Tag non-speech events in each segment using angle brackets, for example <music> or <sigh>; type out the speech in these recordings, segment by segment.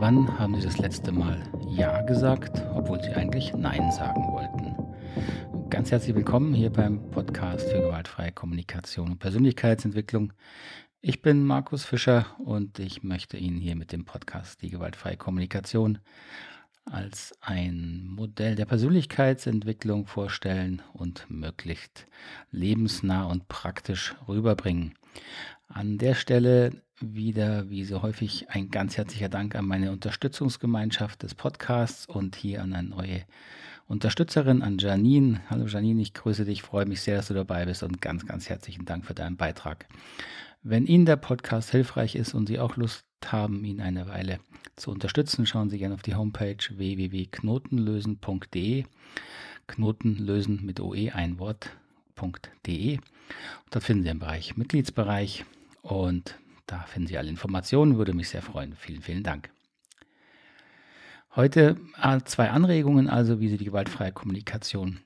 Wann haben Sie das letzte Mal Ja gesagt, obwohl Sie eigentlich Nein sagen wollten? Ganz herzlich willkommen hier beim Podcast für gewaltfreie Kommunikation und Persönlichkeitsentwicklung. Ich bin Markus Fischer und ich möchte Ihnen hier mit dem Podcast die gewaltfreie Kommunikation als ein Modell der Persönlichkeitsentwicklung vorstellen und möglichst lebensnah und praktisch rüberbringen. An der Stelle wieder, wie so häufig, ein ganz herzlicher Dank an meine Unterstützungsgemeinschaft des Podcasts und hier an eine neue Unterstützerin, an Janine. Hallo Janine, ich grüße dich, freue mich sehr, dass du dabei bist und ganz, ganz herzlichen Dank für deinen Beitrag. Wenn Ihnen der Podcast hilfreich ist und Sie auch Lust haben, ihn eine Weile zu unterstützen, schauen Sie gerne auf die Homepage www.knotenlösen.de. Knotenlösen mit OE ein Wort.de. Dort finden Sie einen Bereich Mitgliedsbereich und da finden Sie alle Informationen, würde mich sehr freuen. Vielen, vielen Dank. Heute äh, zwei Anregungen, also wie Sie die gewaltfreie Kommunikation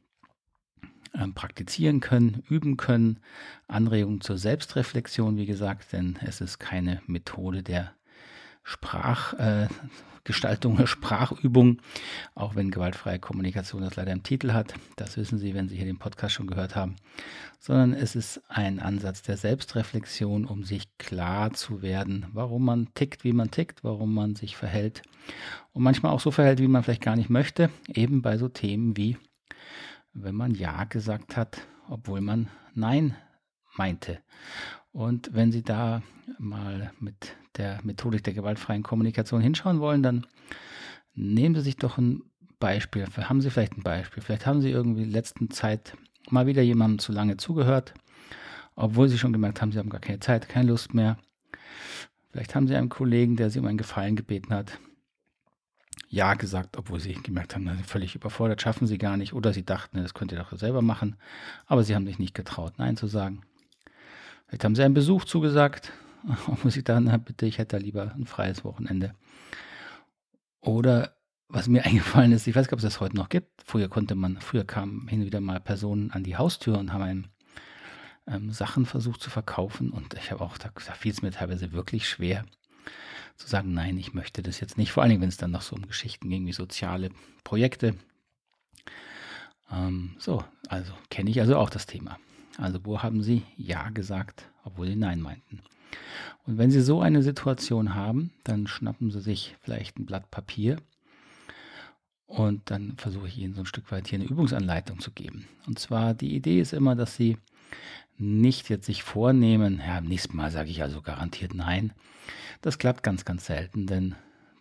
ähm, praktizieren können, üben können. Anregungen zur Selbstreflexion, wie gesagt, denn es ist keine Methode der Sprachgestaltung, äh, Sprachübung, auch wenn gewaltfreie Kommunikation das leider im Titel hat. Das wissen Sie, wenn Sie hier den Podcast schon gehört haben. Sondern es ist ein Ansatz der Selbstreflexion, um sich klar zu werden, warum man tickt, wie man tickt, warum man sich verhält und manchmal auch so verhält, wie man vielleicht gar nicht möchte, eben bei so Themen wie wenn man Ja gesagt hat, obwohl man Nein meinte. Und wenn Sie da mal mit der Methodik der gewaltfreien Kommunikation hinschauen wollen, dann nehmen Sie sich doch ein Beispiel. Haben Sie vielleicht ein Beispiel? Vielleicht haben Sie irgendwie in letzten Zeit mal wieder jemandem zu lange zugehört, obwohl Sie schon gemerkt haben, Sie haben gar keine Zeit, keine Lust mehr. Vielleicht haben Sie einen Kollegen, der Sie um einen Gefallen gebeten hat ja gesagt, obwohl sie gemerkt haben, völlig überfordert, schaffen sie gar nicht. Oder sie dachten, das könnt ihr doch selber machen. Aber sie haben sich nicht getraut, Nein zu sagen. Vielleicht haben sie einen Besuch zugesagt, obwohl sie dann, bitte, ich hätte da lieber ein freies Wochenende. Oder was mir <laughs> eingefallen ist, ich weiß nicht, ob es das heute noch gibt. Früher konnte man, früher kamen hin und wieder mal Personen an die Haustür und haben einem ähm, Sachen versucht zu verkaufen. Und ich habe auch, da, da fiel es mir teilweise wirklich schwer, zu sagen, nein, ich möchte das jetzt nicht. Vor allem, wenn es dann noch so um Geschichten ging wie soziale Projekte. Ähm, so, also kenne ich also auch das Thema. Also wo haben Sie Ja gesagt, obwohl Sie Nein meinten? Und wenn Sie so eine Situation haben, dann schnappen Sie sich vielleicht ein Blatt Papier und dann versuche ich Ihnen so ein Stück weit hier eine Übungsanleitung zu geben. Und zwar die Idee ist immer, dass Sie nicht jetzt sich vornehmen, ja, am nächsten Mal sage ich also garantiert nein. Das klappt ganz, ganz selten, denn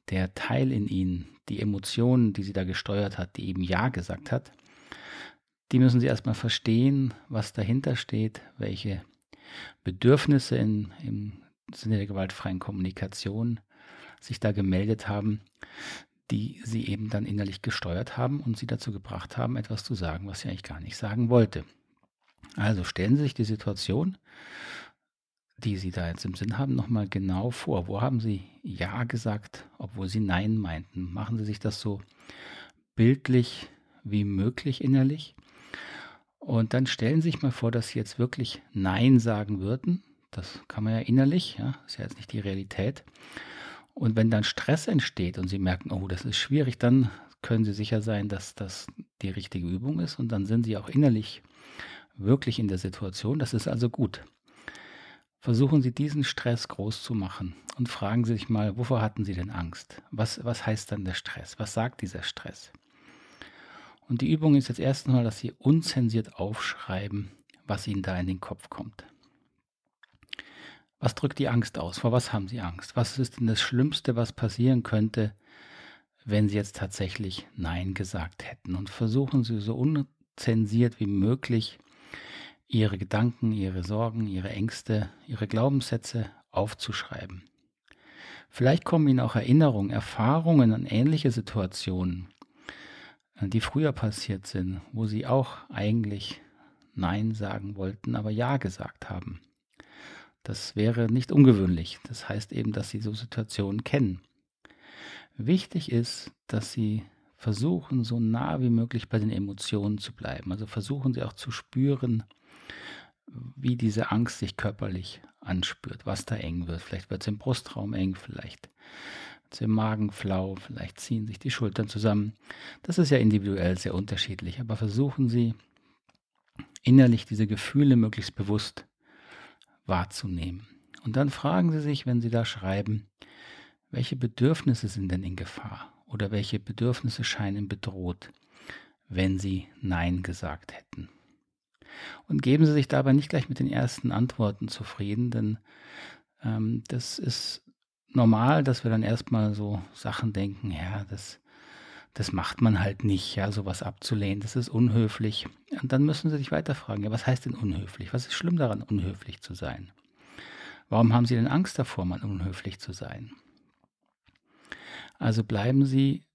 der Teil in ihnen, die Emotionen, die sie da gesteuert hat, die eben Ja gesagt hat, die müssen sie erstmal verstehen, was dahinter steht, welche Bedürfnisse in, im Sinne der gewaltfreien Kommunikation sich da gemeldet haben, die sie eben dann innerlich gesteuert haben und sie dazu gebracht haben, etwas zu sagen, was sie eigentlich gar nicht sagen wollte. Also stellen Sie sich die Situation, die Sie da jetzt im Sinn haben, nochmal genau vor. Wo haben Sie Ja gesagt, obwohl Sie Nein meinten? Machen Sie sich das so bildlich wie möglich innerlich. Und dann stellen Sie sich mal vor, dass Sie jetzt wirklich Nein sagen würden. Das kann man ja innerlich, ja, ist ja jetzt nicht die Realität. Und wenn dann Stress entsteht und Sie merken, oh, das ist schwierig, dann können Sie sicher sein, dass das die richtige Übung ist. Und dann sind Sie auch innerlich wirklich in der Situation. Das ist also gut. Versuchen Sie diesen Stress groß zu machen und fragen Sie sich mal, wovor hatten Sie denn Angst? Was, was heißt dann der Stress? Was sagt dieser Stress? Und die Übung ist jetzt erstens mal, dass Sie unzensiert aufschreiben, was Ihnen da in den Kopf kommt. Was drückt die Angst aus? Vor was haben Sie Angst? Was ist denn das Schlimmste, was passieren könnte, wenn Sie jetzt tatsächlich Nein gesagt hätten? Und versuchen Sie so unzensiert wie möglich ihre Gedanken, ihre Sorgen, ihre Ängste, ihre Glaubenssätze aufzuschreiben. Vielleicht kommen Ihnen auch Erinnerungen, Erfahrungen an ähnliche Situationen, die früher passiert sind, wo Sie auch eigentlich Nein sagen wollten, aber Ja gesagt haben. Das wäre nicht ungewöhnlich. Das heißt eben, dass Sie so Situationen kennen. Wichtig ist, dass Sie versuchen, so nah wie möglich bei den Emotionen zu bleiben. Also versuchen Sie auch zu spüren, wie diese Angst sich körperlich anspürt, was da eng wird. Vielleicht wird es im Brustraum eng, vielleicht wird der vielleicht ziehen sich die Schultern zusammen. Das ist ja individuell sehr unterschiedlich, aber versuchen Sie innerlich diese Gefühle möglichst bewusst wahrzunehmen. Und dann fragen Sie sich, wenn Sie da schreiben, welche Bedürfnisse sind denn in Gefahr oder welche Bedürfnisse scheinen bedroht, wenn Sie Nein gesagt hätten. Und geben Sie sich dabei nicht gleich mit den ersten Antworten zufrieden, denn ähm, das ist normal, dass wir dann erstmal so Sachen denken, ja, das, das macht man halt nicht, ja, sowas abzulehnen, das ist unhöflich. Und dann müssen Sie sich weiter fragen, ja, was heißt denn unhöflich? Was ist schlimm daran, unhöflich zu sein? Warum haben Sie denn Angst davor, mal unhöflich zu sein? Also bleiben Sie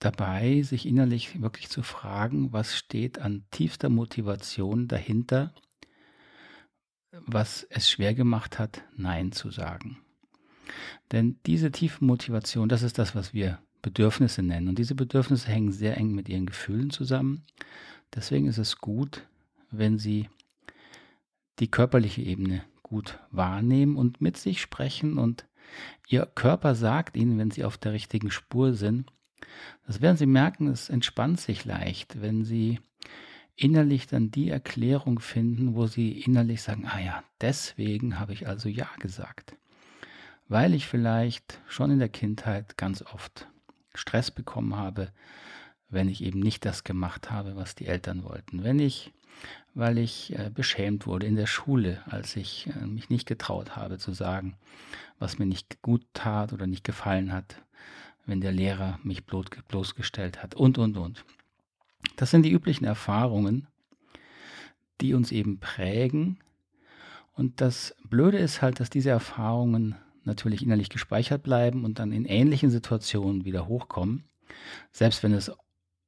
dabei, sich innerlich wirklich zu fragen, was steht an tiefster Motivation dahinter, was es schwer gemacht hat, Nein zu sagen. Denn diese tiefe Motivation, das ist das, was wir Bedürfnisse nennen. Und diese Bedürfnisse hängen sehr eng mit ihren Gefühlen zusammen. Deswegen ist es gut, wenn Sie die körperliche Ebene gut wahrnehmen und mit sich sprechen und Ihr Körper sagt Ihnen, wenn Sie auf der richtigen Spur sind, das werden Sie merken, es entspannt sich leicht, wenn Sie innerlich dann die Erklärung finden, wo Sie innerlich sagen, ah ja, deswegen habe ich also Ja gesagt. Weil ich vielleicht schon in der Kindheit ganz oft Stress bekommen habe, wenn ich eben nicht das gemacht habe, was die Eltern wollten. Wenn ich, weil ich äh, beschämt wurde in der Schule, als ich äh, mich nicht getraut habe zu sagen, was mir nicht gut tat oder nicht gefallen hat, wenn der Lehrer mich bloßgestellt hat und, und, und. Das sind die üblichen Erfahrungen, die uns eben prägen. Und das Blöde ist halt, dass diese Erfahrungen natürlich innerlich gespeichert bleiben und dann in ähnlichen Situationen wieder hochkommen. Selbst wenn es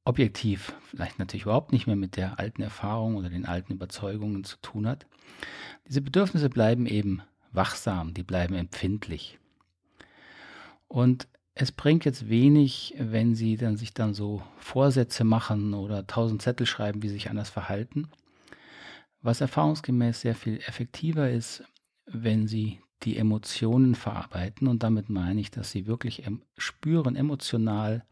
objektiv vielleicht natürlich überhaupt nicht mehr mit der alten Erfahrung oder den alten Überzeugungen zu tun hat. Diese Bedürfnisse bleiben eben wachsam, die bleiben empfindlich. Und es bringt jetzt wenig, wenn Sie dann sich dann so Vorsätze machen oder tausend Zettel schreiben, wie Sie sich anders verhalten. Was erfahrungsgemäß sehr viel effektiver ist, wenn Sie die Emotionen verarbeiten und damit meine ich, dass Sie wirklich spüren, emotional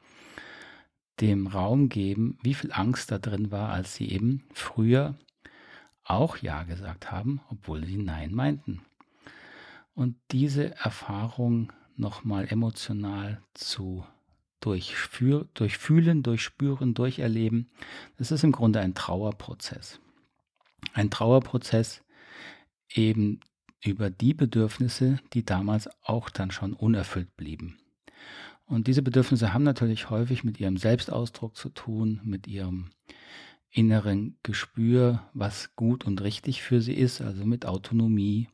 dem Raum geben, wie viel Angst da drin war, als Sie eben früher auch Ja gesagt haben, obwohl Sie Nein meinten. Und diese Erfahrung nochmal emotional zu durchführ, durchfühlen, durchspüren, durcherleben. Das ist im Grunde ein Trauerprozess. Ein Trauerprozess eben über die Bedürfnisse, die damals auch dann schon unerfüllt blieben. Und diese Bedürfnisse haben natürlich häufig mit ihrem Selbstausdruck zu tun, mit ihrem inneren Gespür, was gut und richtig für sie ist, also mit Autonomie,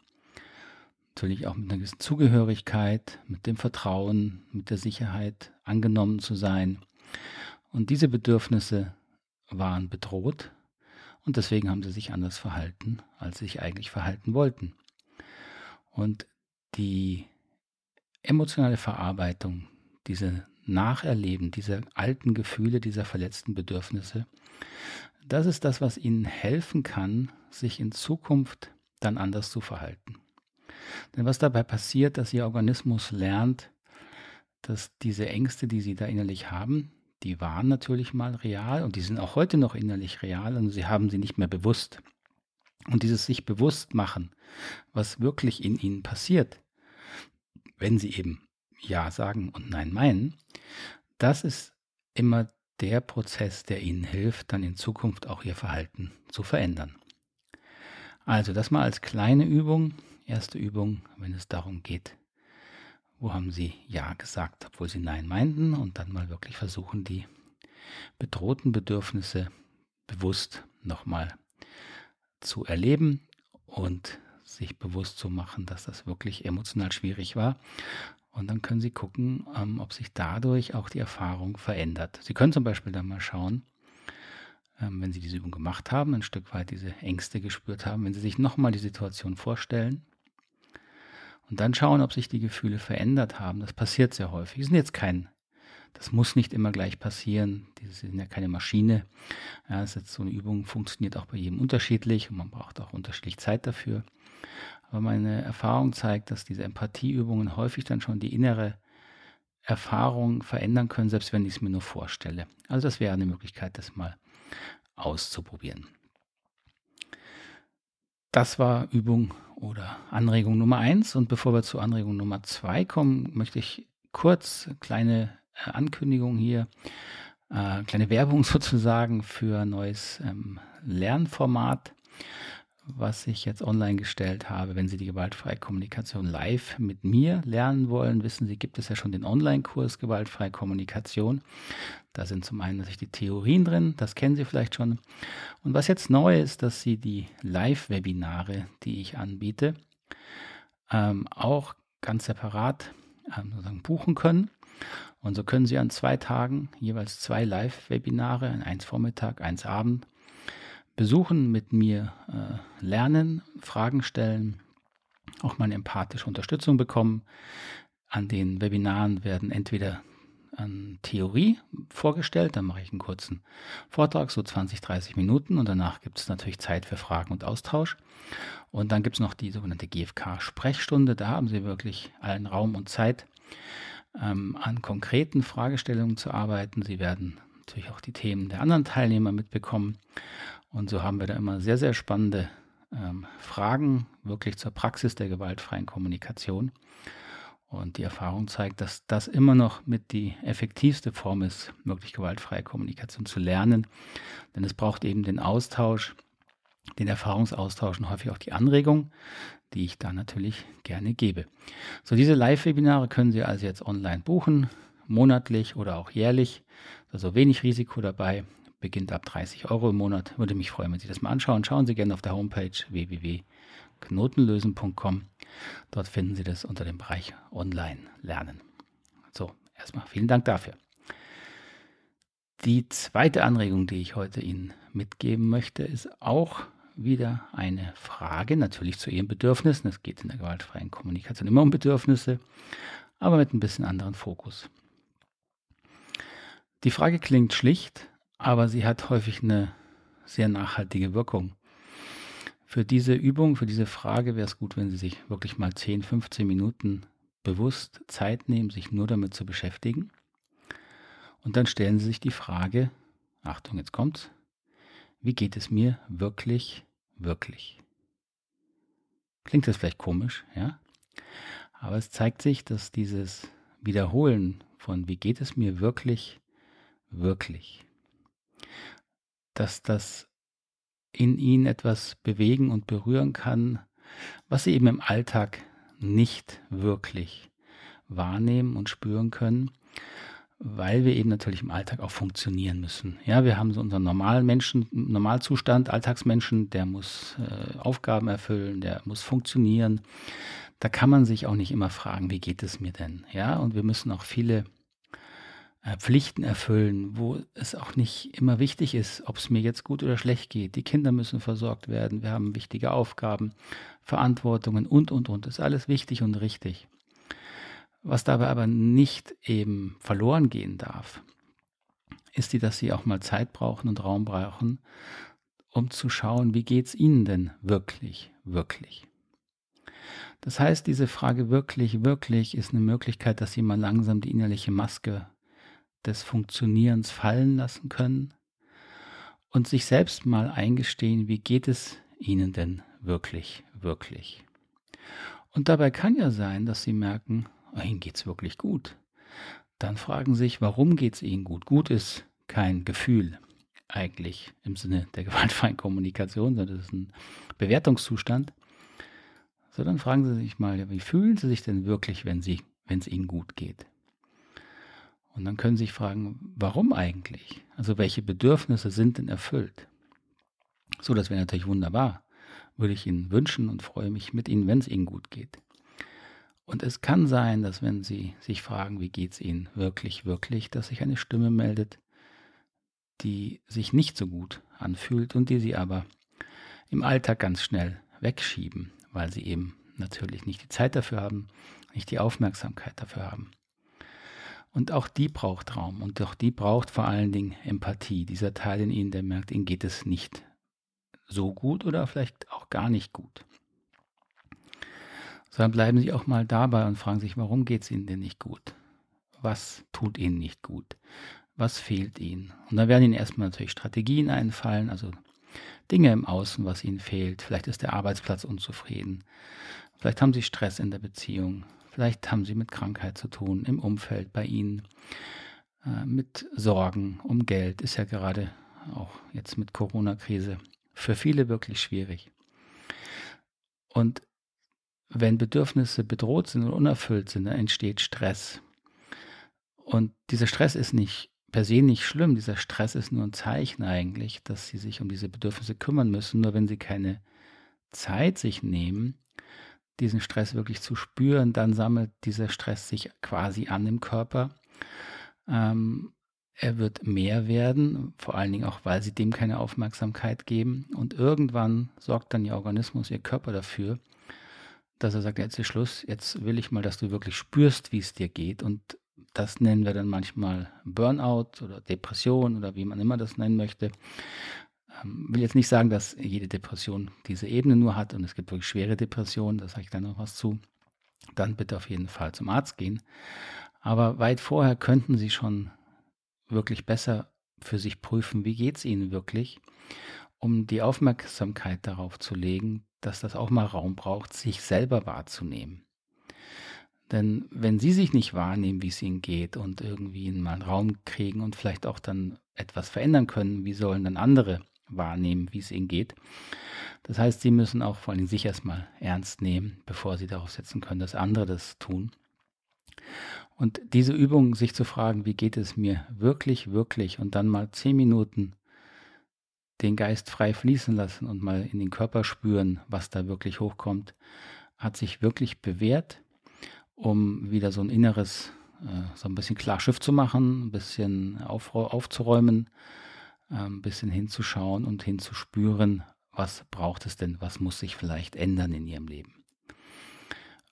natürlich auch mit einer gewissen Zugehörigkeit, mit dem Vertrauen, mit der Sicherheit, angenommen zu sein. Und diese Bedürfnisse waren bedroht und deswegen haben sie sich anders verhalten, als sie sich eigentlich verhalten wollten. Und die emotionale Verarbeitung, diese Nacherleben dieser alten Gefühle, dieser verletzten Bedürfnisse, das ist das, was ihnen helfen kann, sich in Zukunft dann anders zu verhalten. Denn was dabei passiert, dass Ihr Organismus lernt, dass diese Ängste, die Sie da innerlich haben, die waren natürlich mal real und die sind auch heute noch innerlich real und Sie haben sie nicht mehr bewusst. Und dieses sich bewusst machen, was wirklich in Ihnen passiert, wenn Sie eben Ja sagen und Nein meinen, das ist immer der Prozess, der Ihnen hilft, dann in Zukunft auch Ihr Verhalten zu verändern. Also das mal als kleine Übung, Erste Übung, wenn es darum geht, wo haben Sie Ja gesagt, obwohl Sie Nein meinten und dann mal wirklich versuchen, die bedrohten Bedürfnisse bewusst nochmal zu erleben und sich bewusst zu machen, dass das wirklich emotional schwierig war. Und dann können Sie gucken, ähm, ob sich dadurch auch die Erfahrung verändert. Sie können zum Beispiel dann mal schauen, ähm, wenn Sie diese Übung gemacht haben, ein Stück weit diese Ängste gespürt haben, wenn Sie sich nochmal die Situation vorstellen und dann schauen, ob sich die Gefühle verändert haben. Das passiert sehr häufig. Die sind jetzt kein, das muss nicht immer gleich passieren. Die sind ja keine Maschine. Ja, das ist jetzt so eine Übung, funktioniert auch bei jedem unterschiedlich und man braucht auch unterschiedlich Zeit dafür. Aber meine Erfahrung zeigt, dass diese Empathieübungen häufig dann schon die innere Erfahrung verändern können, selbst wenn ich es mir nur vorstelle. Also das wäre eine Möglichkeit, das mal auszuprobieren. Das war Übung oder Anregung Nummer eins. Und bevor wir zu Anregung Nummer zwei kommen, möchte ich kurz kleine Ankündigung hier, äh, kleine Werbung <laughs> sozusagen für ein neues ähm, Lernformat was ich jetzt online gestellt habe. Wenn Sie die gewaltfreie Kommunikation live mit mir lernen wollen, wissen Sie, gibt es ja schon den Online-Kurs Gewaltfreie Kommunikation. Da sind zum einen natürlich die Theorien drin, das kennen Sie vielleicht schon. Und was jetzt neu ist, dass Sie die Live-Webinare, die ich anbiete, ähm, auch ganz separat sozusagen buchen können. Und so können Sie an zwei Tagen jeweils zwei Live-Webinare, eins Vormittag, eins Abend, besuchen, mit mir äh, lernen, Fragen stellen, auch mal empathische Unterstützung bekommen. An den Webinaren werden entweder an Theorie vorgestellt, dann mache ich einen kurzen Vortrag, so 20, 30 Minuten und danach gibt es natürlich Zeit für Fragen und Austausch. Und dann gibt es noch die sogenannte GFK-Sprechstunde, da haben Sie wirklich allen Raum und Zeit, ähm, an konkreten Fragestellungen zu arbeiten. Sie werden natürlich auch die Themen der anderen Teilnehmer mitbekommen und so haben wir da immer sehr, sehr spannende ähm, Fragen wirklich zur Praxis der gewaltfreien Kommunikation. Und die Erfahrung zeigt, dass das immer noch mit die effektivste Form ist, wirklich gewaltfreie Kommunikation zu lernen. Denn es braucht eben den Austausch, den Erfahrungsaustausch und häufig auch die Anregung, die ich da natürlich gerne gebe. So, diese Live-Webinare können Sie also jetzt online buchen, monatlich oder auch jährlich. Also wenig Risiko dabei beginnt ab 30 Euro im Monat. Würde mich freuen, wenn Sie das mal anschauen. Schauen Sie gerne auf der Homepage www.knotenlösen.com. Dort finden Sie das unter dem Bereich Online lernen. So, erstmal vielen Dank dafür. Die zweite Anregung, die ich heute Ihnen mitgeben möchte, ist auch wieder eine Frage, natürlich zu Ihren Bedürfnissen. Es geht in der gewaltfreien Kommunikation immer um Bedürfnisse, aber mit ein bisschen anderen Fokus. Die Frage klingt schlicht, aber sie hat häufig eine sehr nachhaltige Wirkung. Für diese Übung, für diese Frage wäre es gut, wenn Sie sich wirklich mal 10, 15 Minuten bewusst Zeit nehmen, sich nur damit zu beschäftigen. Und dann stellen Sie sich die Frage, Achtung, jetzt kommt's, wie geht es mir wirklich, wirklich? Klingt das vielleicht komisch, ja? Aber es zeigt sich, dass dieses Wiederholen von wie geht es mir wirklich, wirklich dass das in ihnen etwas bewegen und berühren kann, was sie eben im Alltag nicht wirklich wahrnehmen und spüren können, weil wir eben natürlich im Alltag auch funktionieren müssen. Ja, wir haben so unseren normalen Menschen, Normalzustand, Alltagsmenschen, der muss äh, Aufgaben erfüllen, der muss funktionieren. Da kann man sich auch nicht immer fragen, wie geht es mir denn? Ja, und wir müssen auch viele Pflichten erfüllen, wo es auch nicht immer wichtig ist, ob es mir jetzt gut oder schlecht geht. Die Kinder müssen versorgt werden, wir haben wichtige Aufgaben, Verantwortungen und, und, und. Das ist alles wichtig und richtig. Was dabei aber nicht eben verloren gehen darf, ist die, dass sie auch mal Zeit brauchen und Raum brauchen, um zu schauen, wie geht es ihnen denn wirklich, wirklich. Das heißt, diese Frage wirklich, wirklich ist eine Möglichkeit, dass sie mal langsam die innerliche Maske des Funktionierens fallen lassen können und sich selbst mal eingestehen, wie geht es ihnen denn wirklich, wirklich. Und dabei kann ja sein, dass sie merken, oh, ihnen geht es wirklich gut. Dann fragen sich, warum geht es ihnen gut? Gut ist kein Gefühl eigentlich im Sinne der <laughs> gewaltfreien Kommunikation, sondern das ist ein Bewertungszustand. So, dann fragen sie sich mal, wie fühlen sie sich denn wirklich, wenn es ihnen gut geht? Und dann können Sie sich fragen, warum eigentlich? Also welche Bedürfnisse sind denn erfüllt? So, das wäre natürlich wunderbar. Würde ich Ihnen wünschen und freue mich mit Ihnen, wenn es Ihnen gut geht. Und es kann sein, dass wenn Sie sich fragen, wie geht es Ihnen wirklich, wirklich, dass sich eine Stimme meldet, die sich nicht so gut anfühlt und die Sie aber im Alltag ganz schnell wegschieben, weil Sie eben natürlich nicht die Zeit dafür haben, nicht die Aufmerksamkeit dafür haben. Und auch die braucht Raum und auch die braucht vor allen Dingen Empathie. Dieser Teil in ihnen, der merkt, ihnen geht es nicht so gut oder vielleicht auch gar nicht gut. So dann bleiben sie auch mal dabei und fragen sich, warum geht es ihnen denn nicht gut? was tut ihnen nicht gut, was fehlt ihnen. Und dann werden ihnen erstmal natürlich Strategien einfallen, also Dinge im Außen, was ihnen fehlt. Vielleicht ist der Arbeitsplatz unzufrieden, vielleicht haben sie Stress in der Beziehung, vielleicht haben sie mit Krankheit zu tun, im Umfeld bei ihnen, äh, mit Sorgen um Geld, ist ja gerade auch jetzt mit Corona-Krise für viele wirklich schwierig. Und wenn Bedürfnisse bedroht sind und unerfüllt sind, dann entsteht Stress. Und dieser Stress ist nicht per se nicht schlimm. Dieser Stress ist nur ein Zeichen eigentlich, dass sie sich um diese Bedürfnisse kümmern müssen. Nur wenn sie keine Zeit sich nehmen, diesen Stress wirklich zu spüren, dann sammelt dieser Stress sich quasi an im Körper. Ähm, er wird mehr werden, vor allen Dingen auch, weil sie dem keine Aufmerksamkeit geben. Und irgendwann sorgt dann ihr Organismus, ihr Körper dafür, dass er sagt, jetzt ist Schluss, jetzt will ich mal, dass du wirklich spürst, wie es dir geht. Und das nennen wir dann manchmal Burnout oder Depression oder wie man immer das nennen möchte. Ähm, will jetzt nicht sagen, dass jede Depression diese Ebene nur hat und es gibt wirklich schwere Depressionen, da sage ich dann noch was zu. Dann bitte auf jeden Fall zum Arzt gehen. Aber weit vorher könnten Sie schon wirklich besser für sich prüfen, wie geht es Ihnen wirklich, um die Aufmerksamkeit darauf zu legen, dass das auch mal Raum braucht, sich selber wahrzunehmen. Denn wenn sie sich nicht wahrnehmen, wie es ihnen geht und irgendwie mal einen Raum kriegen und vielleicht auch dann etwas verändern können, wie sollen dann andere wahrnehmen, wie es ihnen geht? Das heißt, sie müssen auch vor allem sich erstmal ernst nehmen, bevor sie darauf setzen können, dass andere das tun. Und diese Übung, sich zu fragen, wie geht es mir wirklich, wirklich und dann mal zehn Minuten den Geist frei fließen lassen und mal in den Körper spüren, was da wirklich hochkommt, hat sich wirklich bewährt, um wieder so ein inneres, äh, so ein bisschen klar Schiff zu machen, ein bisschen auf, aufzuräumen, ein bisschen hinzuschauen und hinzuspüren, was braucht es denn, was muss sich vielleicht ändern in ihrem Leben.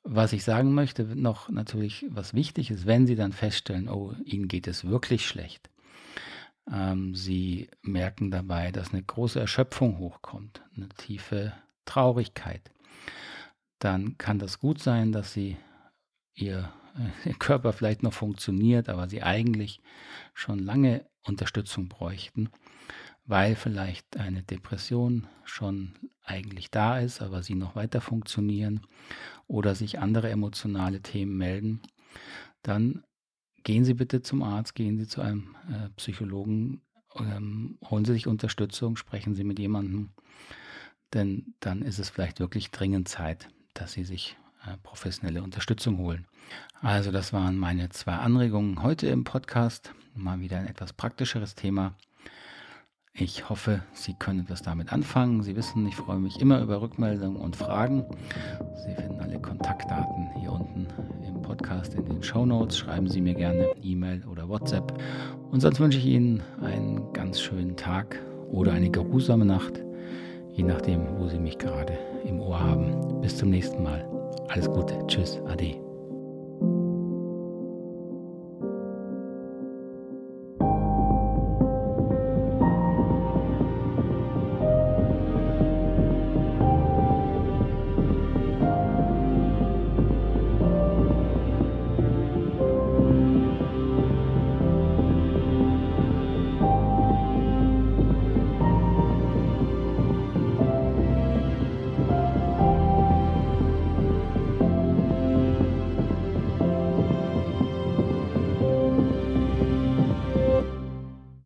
Was ich sagen möchte, noch natürlich, was wichtig ist, wenn Sie dann feststellen, oh, Ihnen geht es wirklich schlecht, ähm, sie merken dabei, dass eine große Erschöpfung hochkommt, eine tiefe Traurigkeit. Dann kann das gut sein, dass sie ihr, <laughs> ihr Körper vielleicht noch funktioniert, aber sie eigentlich schon lange Unterstützung bräuchten, weil vielleicht eine Depression schon eigentlich da ist, aber sie noch weiter funktionieren oder sich andere emotionale Themen melden, dann gehen Sie bitte zum Arzt, gehen Sie zu einem äh, Psychologen, ähm, holen Sie sich Unterstützung, sprechen Sie mit jemandem, denn dann ist es vielleicht wirklich dringend Zeit, dass Sie sich professionelle Unterstützung holen. Also das waren meine zwei Anregungen heute im Podcast. Mal wieder ein etwas praktischeres Thema. Ich hoffe, Sie können etwas damit anfangen. Sie wissen, ich freue mich immer über Rückmeldungen und Fragen. Sie finden alle Kontaktdaten hier unten Podcast in den Show Notes. Schreiben Sie mir gerne E-Mail oder WhatsApp. Und sonst wünsche ich Ihnen einen ganz schönen Tag oder eine geruhsame Nacht, je nachdem, wo Sie mich gerade im Ohr haben. Bis zum nächsten Mal. Alles Gute. Tschüss. Ade.